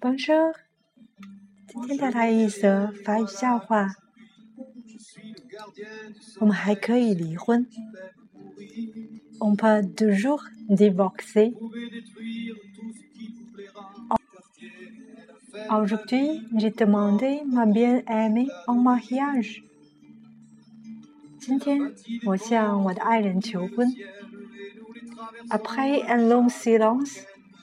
Bonjour，今天带来一则法语笑话。我们还可以离婚。On peut toujours divorcer. Aujourd'hui, j'ai demandé ma bien-aimée en mariage. 今天我向我的爱人求婚。Après un long silence,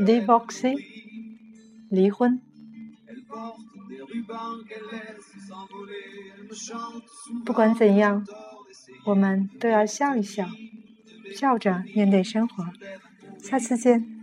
divorce 离婚，不管怎样，我们都要笑一笑，笑着面对生活。下次见。